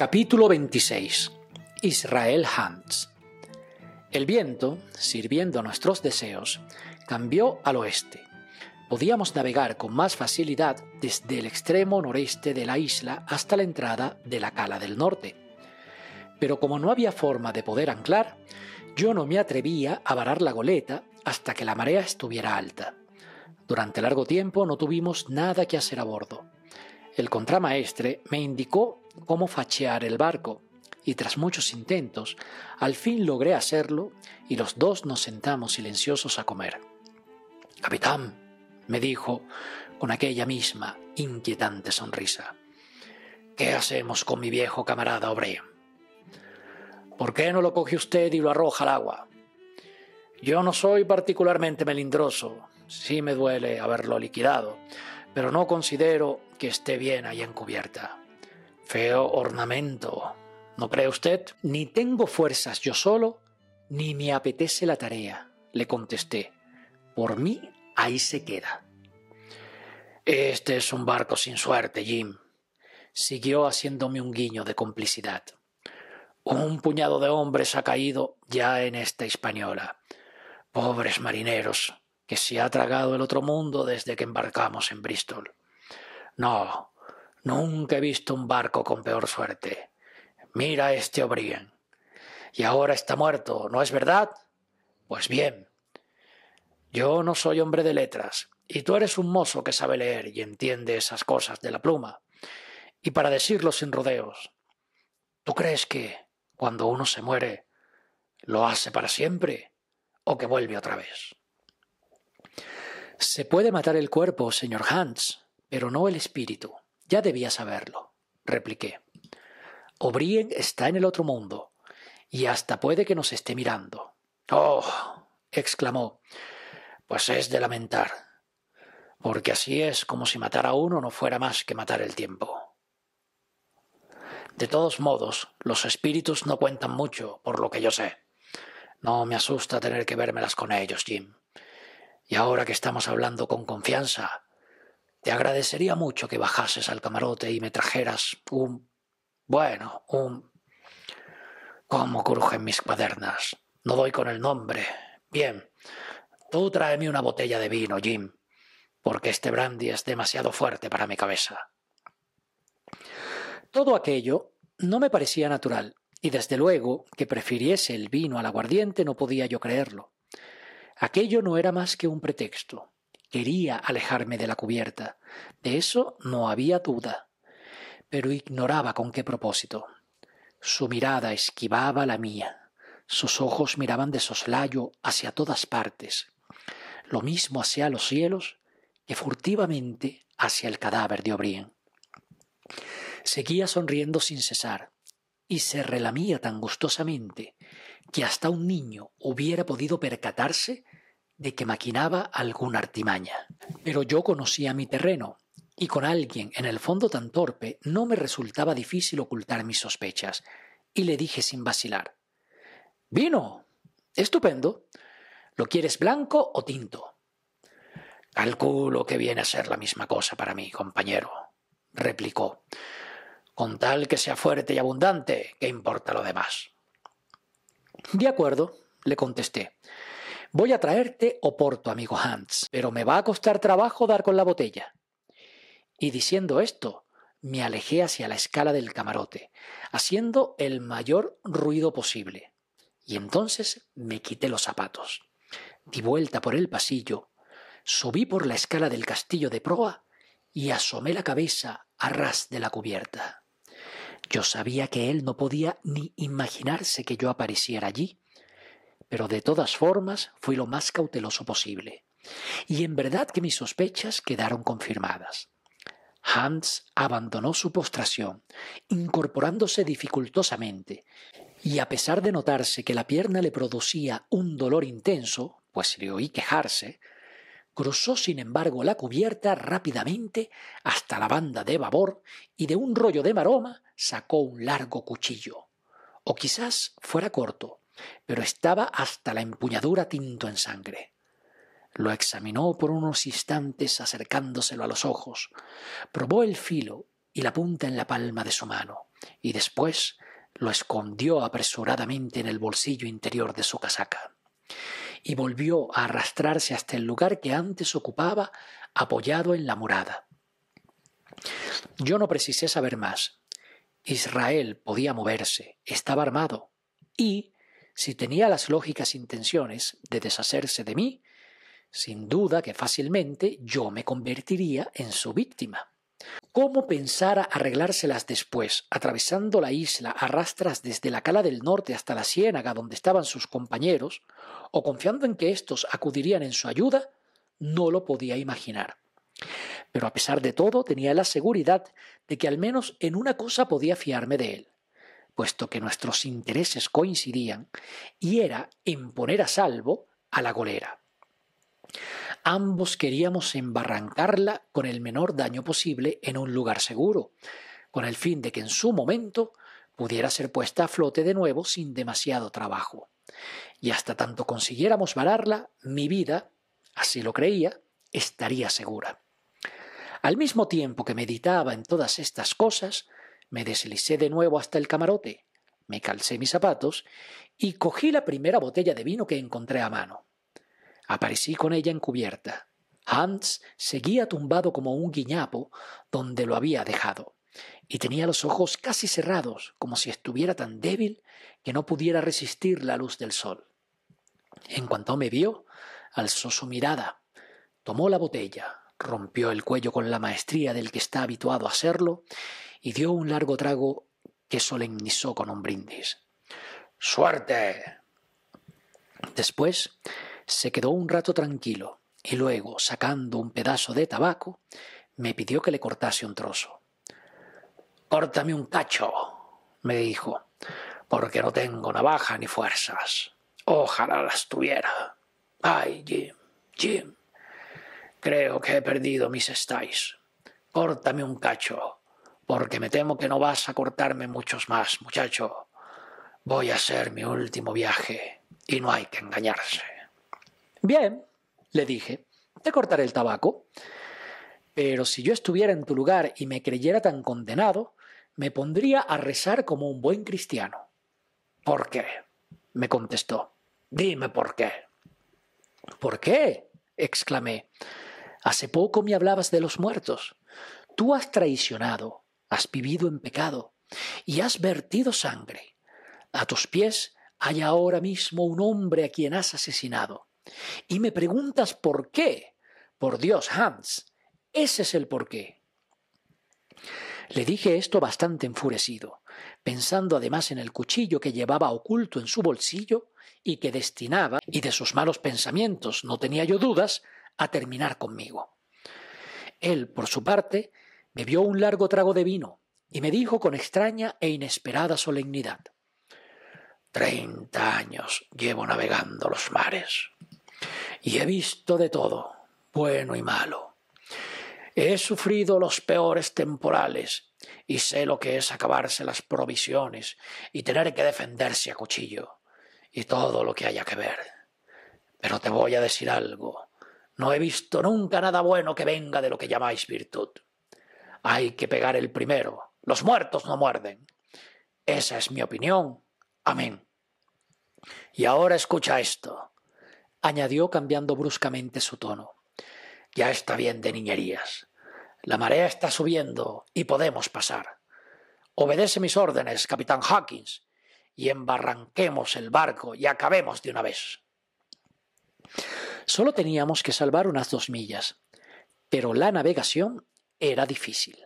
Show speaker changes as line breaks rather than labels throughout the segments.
Capítulo 26 Israel Hans El viento, sirviendo a nuestros deseos, cambió al oeste. Podíamos navegar con más facilidad desde el extremo noreste de la isla hasta la entrada de la cala del norte. Pero como no había forma de poder anclar, yo no me atrevía a varar la goleta hasta que la marea estuviera alta. Durante largo tiempo no tuvimos nada que hacer a bordo. El contramaestre me indicó cómo fachear el barco, y tras muchos intentos, al fin logré hacerlo y los dos nos sentamos silenciosos a comer. Capitán, me dijo con aquella misma inquietante sonrisa, ¿qué hacemos con mi viejo camarada O'Brien? ¿Por qué no lo coge usted y lo arroja al agua? Yo no soy particularmente melindroso, sí me duele haberlo liquidado, pero no considero que esté bien ahí en cubierta. Feo ornamento, ¿no cree usted? Ni tengo fuerzas yo solo, ni me apetece la tarea, le contesté. Por mí, ahí se queda. Este es un barco sin suerte, Jim, siguió haciéndome un guiño de complicidad. Un puñado de hombres ha caído ya en esta española. Pobres marineros, que se ha tragado el otro mundo desde que embarcamos en Bristol. No, nunca he visto un barco con peor suerte. Mira este O'Brien. Y ahora está muerto, ¿no es verdad? Pues bien, yo no soy hombre de letras, y tú eres un mozo que sabe leer y entiende esas cosas de la pluma. Y para decirlo sin rodeos, ¿tú crees que, cuando uno se muere, lo hace para siempre o que vuelve otra vez? Se puede matar el cuerpo, señor Hans, pero no el espíritu. Ya debía saberlo, repliqué. O'Brien está en el otro mundo, y hasta puede que nos esté mirando. Oh. exclamó. Pues es de lamentar, porque así es como si matar a uno no fuera más que matar el tiempo. De todos modos, los espíritus no cuentan mucho, por lo que yo sé. No me asusta tener que vérmelas con ellos, Jim. Y ahora que estamos hablando con confianza, te agradecería mucho que bajases al camarote y me trajeras un... bueno, un... ¿Cómo crujen mis cuadernas? No doy con el nombre. Bien, tú tráeme una botella de vino, Jim, porque este brandy es demasiado fuerte para mi cabeza. Todo aquello no me parecía natural, y desde luego que prefiriese el vino al aguardiente no podía yo creerlo. Aquello no era más que un pretexto. Quería alejarme de la cubierta. De eso no había duda. Pero ignoraba con qué propósito. Su mirada esquivaba la mía. Sus ojos miraban de soslayo hacia todas partes. Lo mismo hacia los cielos que furtivamente hacia el cadáver de O'Brien. Seguía sonriendo sin cesar y se relamía tan gustosamente que hasta un niño hubiera podido percatarse de que maquinaba alguna artimaña. Pero yo conocía mi terreno, y con alguien en el fondo tan torpe no me resultaba difícil ocultar mis sospechas, y le dije sin vacilar Vino. Estupendo. ¿Lo quieres blanco o tinto? Calculo que viene a ser la misma cosa para mí, compañero, replicó. Con tal que sea fuerte y abundante, ¿qué importa lo demás? De acuerdo, le contesté. Voy a traerte Oporto, amigo Hans, pero me va a costar trabajo dar con la botella. Y diciendo esto, me alejé hacia la escala del camarote, haciendo el mayor ruido posible. Y entonces me quité los zapatos. Di vuelta por el pasillo, subí por la escala del castillo de proa y asomé la cabeza a ras de la cubierta. Yo sabía que él no podía ni imaginarse que yo apareciera allí, pero de todas formas fui lo más cauteloso posible. Y en verdad que mis sospechas quedaron confirmadas. Hans abandonó su postración, incorporándose dificultosamente, y a pesar de notarse que la pierna le producía un dolor intenso, pues le oí quejarse, cruzó sin embargo la cubierta rápidamente hasta la banda de babor y de un rollo de maroma sacó un largo cuchillo. O quizás fuera corto, pero estaba hasta la empuñadura tinto en sangre. Lo examinó por unos instantes acercándoselo a los ojos, probó el filo y la punta en la palma de su mano, y después lo escondió apresuradamente en el bolsillo interior de su casaca y volvió a arrastrarse hasta el lugar que antes ocupaba apoyado en la murada. Yo no precisé saber más. Israel podía moverse, estaba armado, y, si tenía las lógicas intenciones de deshacerse de mí, sin duda que fácilmente yo me convertiría en su víctima. ¿Cómo pensara arreglárselas después, atravesando la isla a rastras desde la cala del norte hasta la ciénaga donde estaban sus compañeros, o confiando en que éstos acudirían en su ayuda? No lo podía imaginar. Pero a pesar de todo tenía la seguridad de que al menos en una cosa podía fiarme de él, puesto que nuestros intereses coincidían, y era en poner a salvo a la golera. Ambos queríamos embarrancarla con el menor daño posible en un lugar seguro, con el fin de que en su momento pudiera ser puesta a flote de nuevo sin demasiado trabajo. Y hasta tanto consiguiéramos vararla, mi vida, así lo creía, estaría segura. Al mismo tiempo que meditaba en todas estas cosas, me deslicé de nuevo hasta el camarote, me calcé mis zapatos y cogí la primera botella de vino que encontré a mano. Aparecí con ella encubierta. Hans seguía tumbado como un guiñapo donde lo había dejado, y tenía los ojos casi cerrados, como si estuviera tan débil que no pudiera resistir la luz del sol. En cuanto me vio, alzó su mirada, tomó la botella, rompió el cuello con la maestría del que está habituado a hacerlo, y dio un largo trago que solemnizó con un brindis. ¡Suerte! Después se quedó un rato tranquilo y luego, sacando un pedazo de tabaco, me pidió que le cortase un trozo. Córtame un cacho, me dijo, porque no tengo navaja ni fuerzas. Ojalá las tuviera. Ay, Jim, Jim, creo que he perdido mis estáis. Córtame un cacho, porque me temo que no vas a cortarme muchos más, muchacho. Voy a hacer mi último viaje y no hay que engañarse. Bien, le dije, te cortaré el tabaco. Pero si yo estuviera en tu lugar y me creyera tan condenado, me pondría a rezar como un buen cristiano. ¿Por qué? me contestó. Dime por qué. ¿Por qué? exclamé. Hace poco me hablabas de los muertos. Tú has traicionado, has vivido en pecado y has vertido sangre. A tus pies hay ahora mismo un hombre a quien has asesinado. Y me preguntas por qué. Por Dios, Hans, ese es el por qué. Le dije esto bastante enfurecido, pensando además en el cuchillo que llevaba oculto en su bolsillo y que destinaba, y de sus malos pensamientos no tenía yo dudas, a terminar conmigo. Él, por su parte, bebió un largo trago de vino y me dijo con extraña e inesperada solemnidad Treinta años llevo navegando los mares y he visto de todo, bueno y malo. He sufrido los peores temporales y sé lo que es acabarse las provisiones y tener que defenderse a cuchillo y todo lo que haya que ver. Pero te voy a decir algo. No he visto nunca nada bueno que venga de lo que llamáis virtud. Hay que pegar el primero. Los muertos no muerden. Esa es mi opinión. Amén. Y ahora escucha esto añadió cambiando bruscamente su tono. Ya está bien de niñerías. La marea está subiendo y podemos pasar. Obedece mis órdenes, capitán Hawkins, y embarranquemos el barco y acabemos de una vez. Solo teníamos que salvar unas dos millas, pero la navegación era difícil.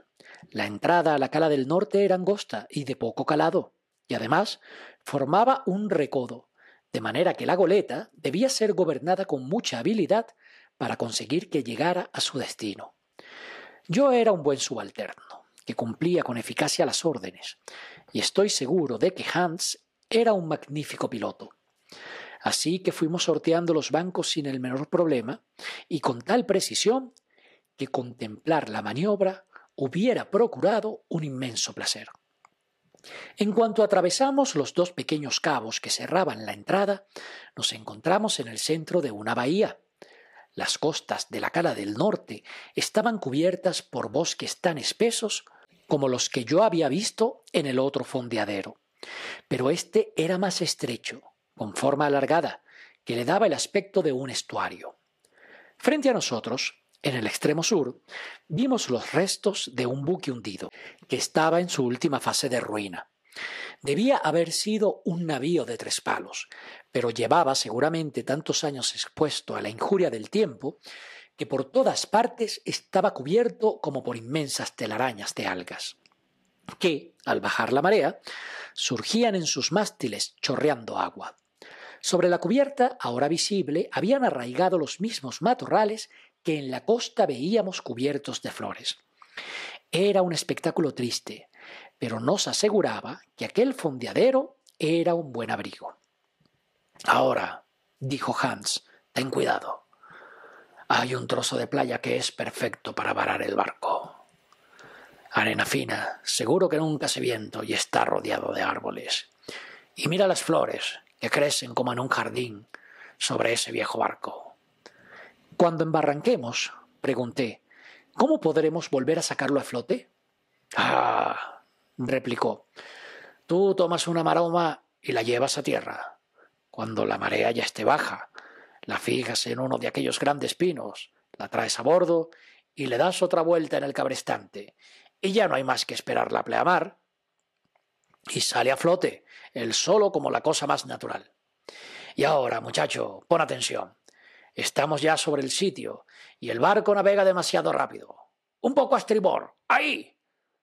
La entrada a la cala del norte era angosta y de poco calado, y además formaba un recodo, de manera que la goleta debía ser gobernada con mucha habilidad para conseguir que llegara a su destino. Yo era un buen subalterno, que cumplía con eficacia las órdenes, y estoy seguro de que Hans era un magnífico piloto. Así que fuimos sorteando los bancos sin el menor problema y con tal precisión que contemplar la maniobra hubiera procurado un inmenso placer. En cuanto atravesamos los dos pequeños cabos que cerraban la entrada, nos encontramos en el centro de una bahía. Las costas de la cala del norte estaban cubiertas por bosques tan espesos como los que yo había visto en el otro fondeadero, pero este era más estrecho, con forma alargada, que le daba el aspecto de un estuario. Frente a nosotros, en el extremo sur, vimos los restos de un buque hundido, que estaba en su última fase de ruina. Debía haber sido un navío de tres palos, pero llevaba seguramente tantos años expuesto a la injuria del tiempo que por todas partes estaba cubierto como por inmensas telarañas de algas, que, al bajar la marea, surgían en sus mástiles chorreando agua. Sobre la cubierta, ahora visible, habían arraigado los mismos matorrales que en la costa veíamos cubiertos de flores. Era un espectáculo triste, pero nos aseguraba que aquel fondeadero era un buen abrigo. Ahora, dijo Hans, ten cuidado. Hay un trozo de playa que es perfecto para varar el barco. Arena fina, seguro que nunca se viento y está rodeado de árboles. Y mira las flores, que crecen como en un jardín sobre ese viejo barco. Cuando embarranquemos, pregunté, ¿cómo podremos volver a sacarlo a flote? Ah, replicó, tú tomas una maroma y la llevas a tierra. Cuando la marea ya esté baja, la fijas en uno de aquellos grandes pinos, la traes a bordo y le das otra vuelta en el cabrestante, y ya no hay más que esperar la pleamar. Y sale a flote, el solo como la cosa más natural. Y ahora, muchacho, pon atención. Estamos ya sobre el sitio y el barco navega demasiado rápido. Un poco a estribor. Ahí.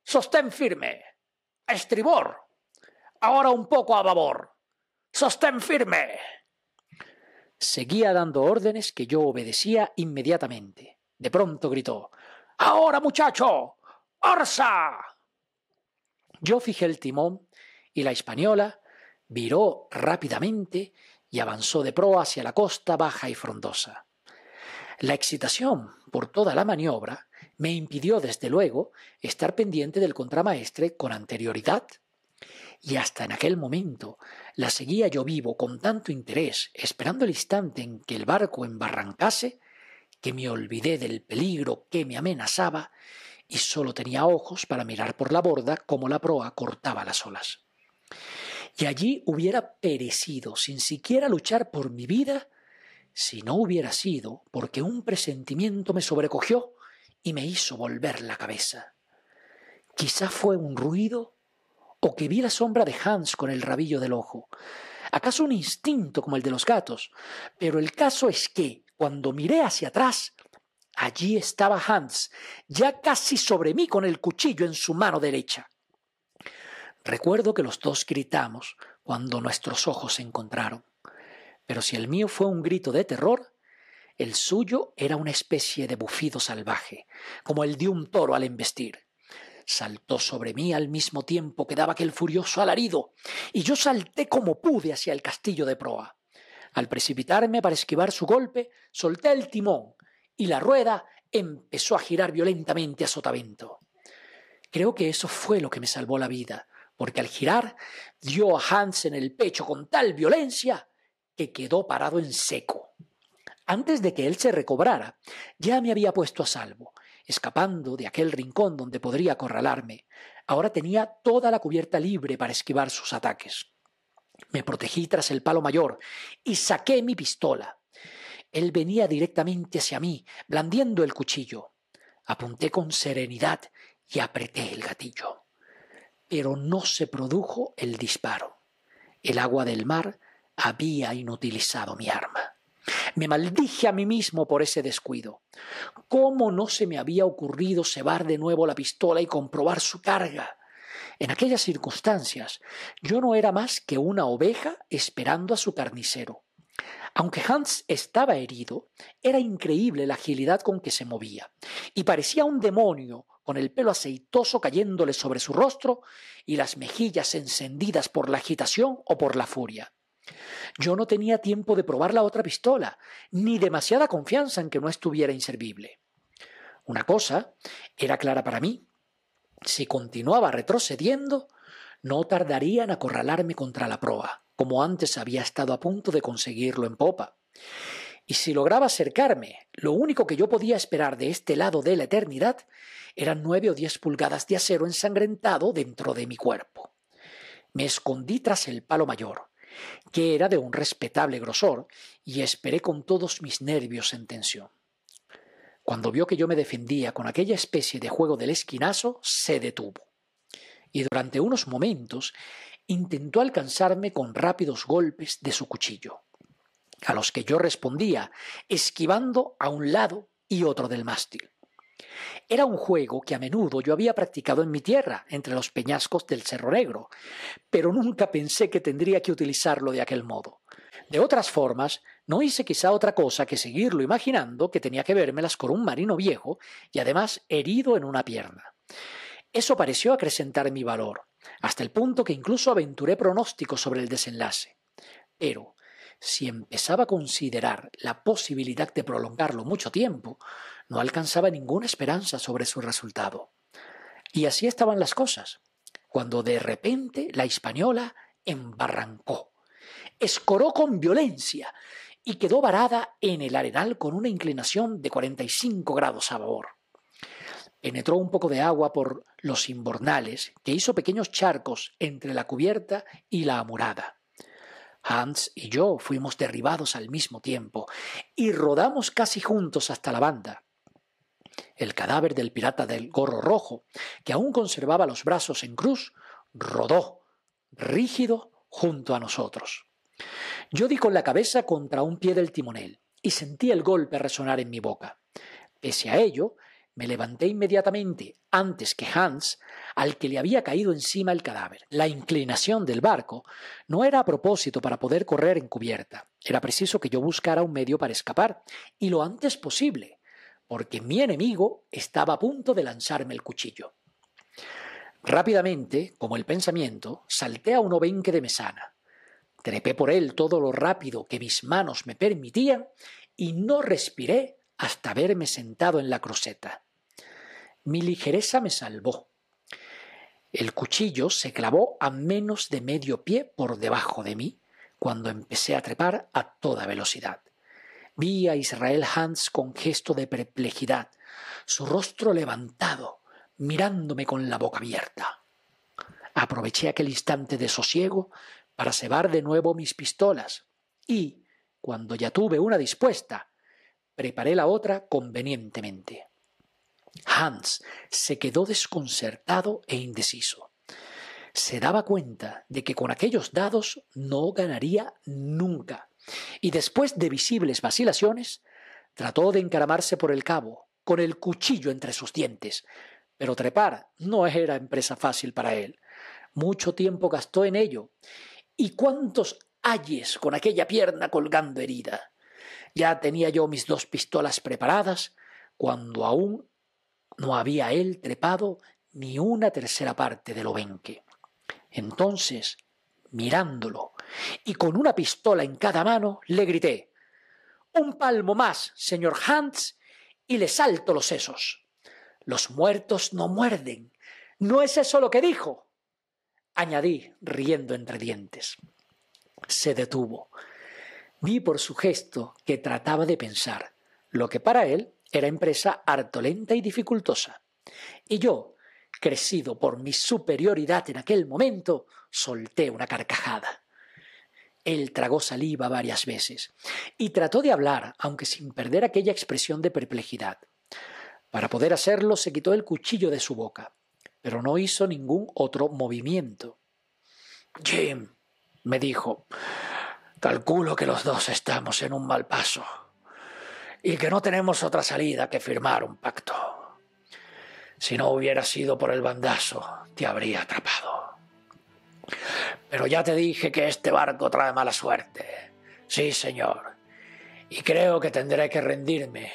Sostén firme. A estribor. Ahora un poco a babor. Sostén firme. Seguía dando órdenes que yo obedecía inmediatamente. De pronto gritó Ahora, muchacho. ¡Orsa! Yo fijé el timón y la española viró rápidamente y avanzó de proa hacia la costa baja y frondosa. La excitación por toda la maniobra me impidió, desde luego, estar pendiente del contramaestre con anterioridad. Y hasta en aquel momento la seguía yo vivo con tanto interés, esperando el instante en que el barco embarrancase, que me olvidé del peligro que me amenazaba y sólo tenía ojos para mirar por la borda cómo la proa cortaba las olas y allí hubiera perecido sin siquiera luchar por mi vida si no hubiera sido porque un presentimiento me sobrecogió y me hizo volver la cabeza. Quizá fue un ruido o que vi la sombra de Hans con el rabillo del ojo. ¿Acaso un instinto como el de los gatos? Pero el caso es que, cuando miré hacia atrás, allí estaba Hans, ya casi sobre mí con el cuchillo en su mano derecha. Recuerdo que los dos gritamos cuando nuestros ojos se encontraron, pero si el mío fue un grito de terror, el suyo era una especie de bufido salvaje, como el de un toro al embestir. Saltó sobre mí al mismo tiempo que daba aquel furioso alarido, y yo salté como pude hacia el castillo de proa. Al precipitarme para esquivar su golpe, solté el timón, y la rueda empezó a girar violentamente a sotavento. Creo que eso fue lo que me salvó la vida, porque al girar dio a Hans en el pecho con tal violencia que quedó parado en seco. Antes de que él se recobrara, ya me había puesto a salvo, escapando de aquel rincón donde podría acorralarme. Ahora tenía toda la cubierta libre para esquivar sus ataques. Me protegí tras el palo mayor y saqué mi pistola. Él venía directamente hacia mí, blandiendo el cuchillo. Apunté con serenidad y apreté el gatillo pero no se produjo el disparo. El agua del mar había inutilizado mi arma. Me maldije a mí mismo por ese descuido. ¿Cómo no se me había ocurrido cebar de nuevo la pistola y comprobar su carga? En aquellas circunstancias yo no era más que una oveja esperando a su carnicero. Aunque Hans estaba herido, era increíble la agilidad con que se movía, y parecía un demonio con el pelo aceitoso cayéndole sobre su rostro y las mejillas encendidas por la agitación o por la furia. Yo no tenía tiempo de probar la otra pistola, ni demasiada confianza en que no estuviera inservible. Una cosa era clara para mí. Si continuaba retrocediendo, no tardaría en acorralarme contra la proa, como antes había estado a punto de conseguirlo en popa. Y si lograba acercarme, lo único que yo podía esperar de este lado de la eternidad eran nueve o diez pulgadas de acero ensangrentado dentro de mi cuerpo. Me escondí tras el palo mayor, que era de un respetable grosor, y esperé con todos mis nervios en tensión. Cuando vio que yo me defendía con aquella especie de juego del esquinazo, se detuvo. Y durante unos momentos intentó alcanzarme con rápidos golpes de su cuchillo, a los que yo respondía, esquivando a un lado y otro del mástil. Era un juego que a menudo yo había practicado en mi tierra, entre los peñascos del Cerro Negro, pero nunca pensé que tendría que utilizarlo de aquel modo. De otras formas, no hice quizá otra cosa que seguirlo imaginando que tenía que vérmelas con un marino viejo y además herido en una pierna. Eso pareció acrecentar mi valor, hasta el punto que incluso aventuré pronósticos sobre el desenlace. Pero, si empezaba a considerar la posibilidad de prolongarlo mucho tiempo, no alcanzaba ninguna esperanza sobre su resultado. Y así estaban las cosas, cuando de repente la española embarrancó, escoró con violencia y quedó varada en el arenal con una inclinación de 45 grados a babor. Penetró un poco de agua por los imbornales, que hizo pequeños charcos entre la cubierta y la amurada. Hans y yo fuimos derribados al mismo tiempo y rodamos casi juntos hasta la banda. El cadáver del pirata del gorro rojo, que aún conservaba los brazos en cruz, rodó, rígido, junto a nosotros. Yo di con la cabeza contra un pie del timonel y sentí el golpe resonar en mi boca. Pese a ello, me levanté inmediatamente antes que Hans, al que le había caído encima el cadáver. La inclinación del barco no era a propósito para poder correr en cubierta. Era preciso que yo buscara un medio para escapar, y lo antes posible porque mi enemigo estaba a punto de lanzarme el cuchillo. Rápidamente, como el pensamiento, salté a un obenque de mesana. Trepé por él todo lo rápido que mis manos me permitían y no respiré hasta verme sentado en la croseta. Mi ligereza me salvó. El cuchillo se clavó a menos de medio pie por debajo de mí cuando empecé a trepar a toda velocidad. Vi a Israel Hans con gesto de perplejidad, su rostro levantado, mirándome con la boca abierta. Aproveché aquel instante de sosiego para cebar de nuevo mis pistolas y, cuando ya tuve una dispuesta, preparé la otra convenientemente. Hans se quedó desconcertado e indeciso. Se daba cuenta de que con aquellos dados no ganaría nunca y después de visibles vacilaciones, trató de encaramarse por el cabo, con el cuchillo entre sus dientes. Pero trepar no era empresa fácil para él. Mucho tiempo gastó en ello. ¿Y cuántos ayes con aquella pierna colgando herida? Ya tenía yo mis dos pistolas preparadas cuando aún no había él trepado ni una tercera parte del obenque. Entonces, mirándolo, y con una pistola en cada mano le grité Un palmo más, señor Hans, y le salto los sesos. Los muertos no muerden. ¿No es eso lo que dijo? añadí, riendo entre dientes. Se detuvo. Vi por su gesto que trataba de pensar, lo que para él era empresa harto lenta y dificultosa. Y yo, crecido por mi superioridad en aquel momento, solté una carcajada. Él tragó saliva varias veces y trató de hablar, aunque sin perder aquella expresión de perplejidad. Para poder hacerlo se quitó el cuchillo de su boca, pero no hizo ningún otro movimiento. Jim, me dijo, calculo que los dos estamos en un mal paso y que no tenemos otra salida que firmar un pacto. Si no hubiera sido por el bandazo, te habría atrapado. Pero ya te dije que este barco trae mala suerte. Sí, señor. Y creo que tendré que rendirme.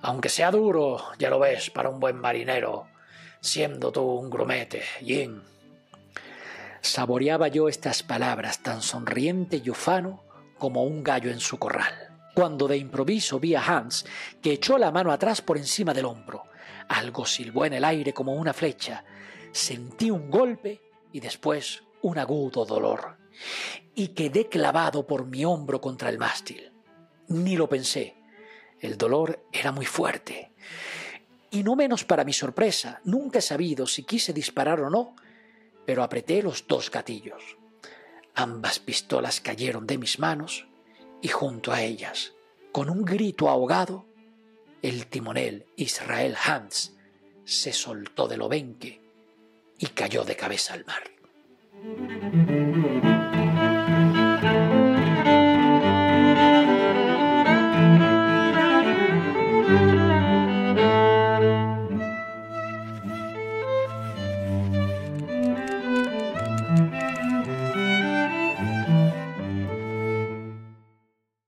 Aunque sea duro, ya lo ves, para un buen marinero, siendo tú un grumete, Jim. Saboreaba yo estas palabras tan sonriente y ufano como un gallo en su corral, cuando de improviso vi a Hans que echó la mano atrás por encima del hombro. Algo silbó en el aire como una flecha. Sentí un golpe y después un agudo dolor, y quedé clavado por mi hombro contra el mástil. Ni lo pensé. El dolor era muy fuerte. Y no menos para mi sorpresa, nunca he sabido si quise disparar o no, pero apreté los dos gatillos. Ambas pistolas cayeron de mis manos y junto a ellas, con un grito ahogado, el timonel Israel Hans se soltó del obenque y cayó de cabeza al mar.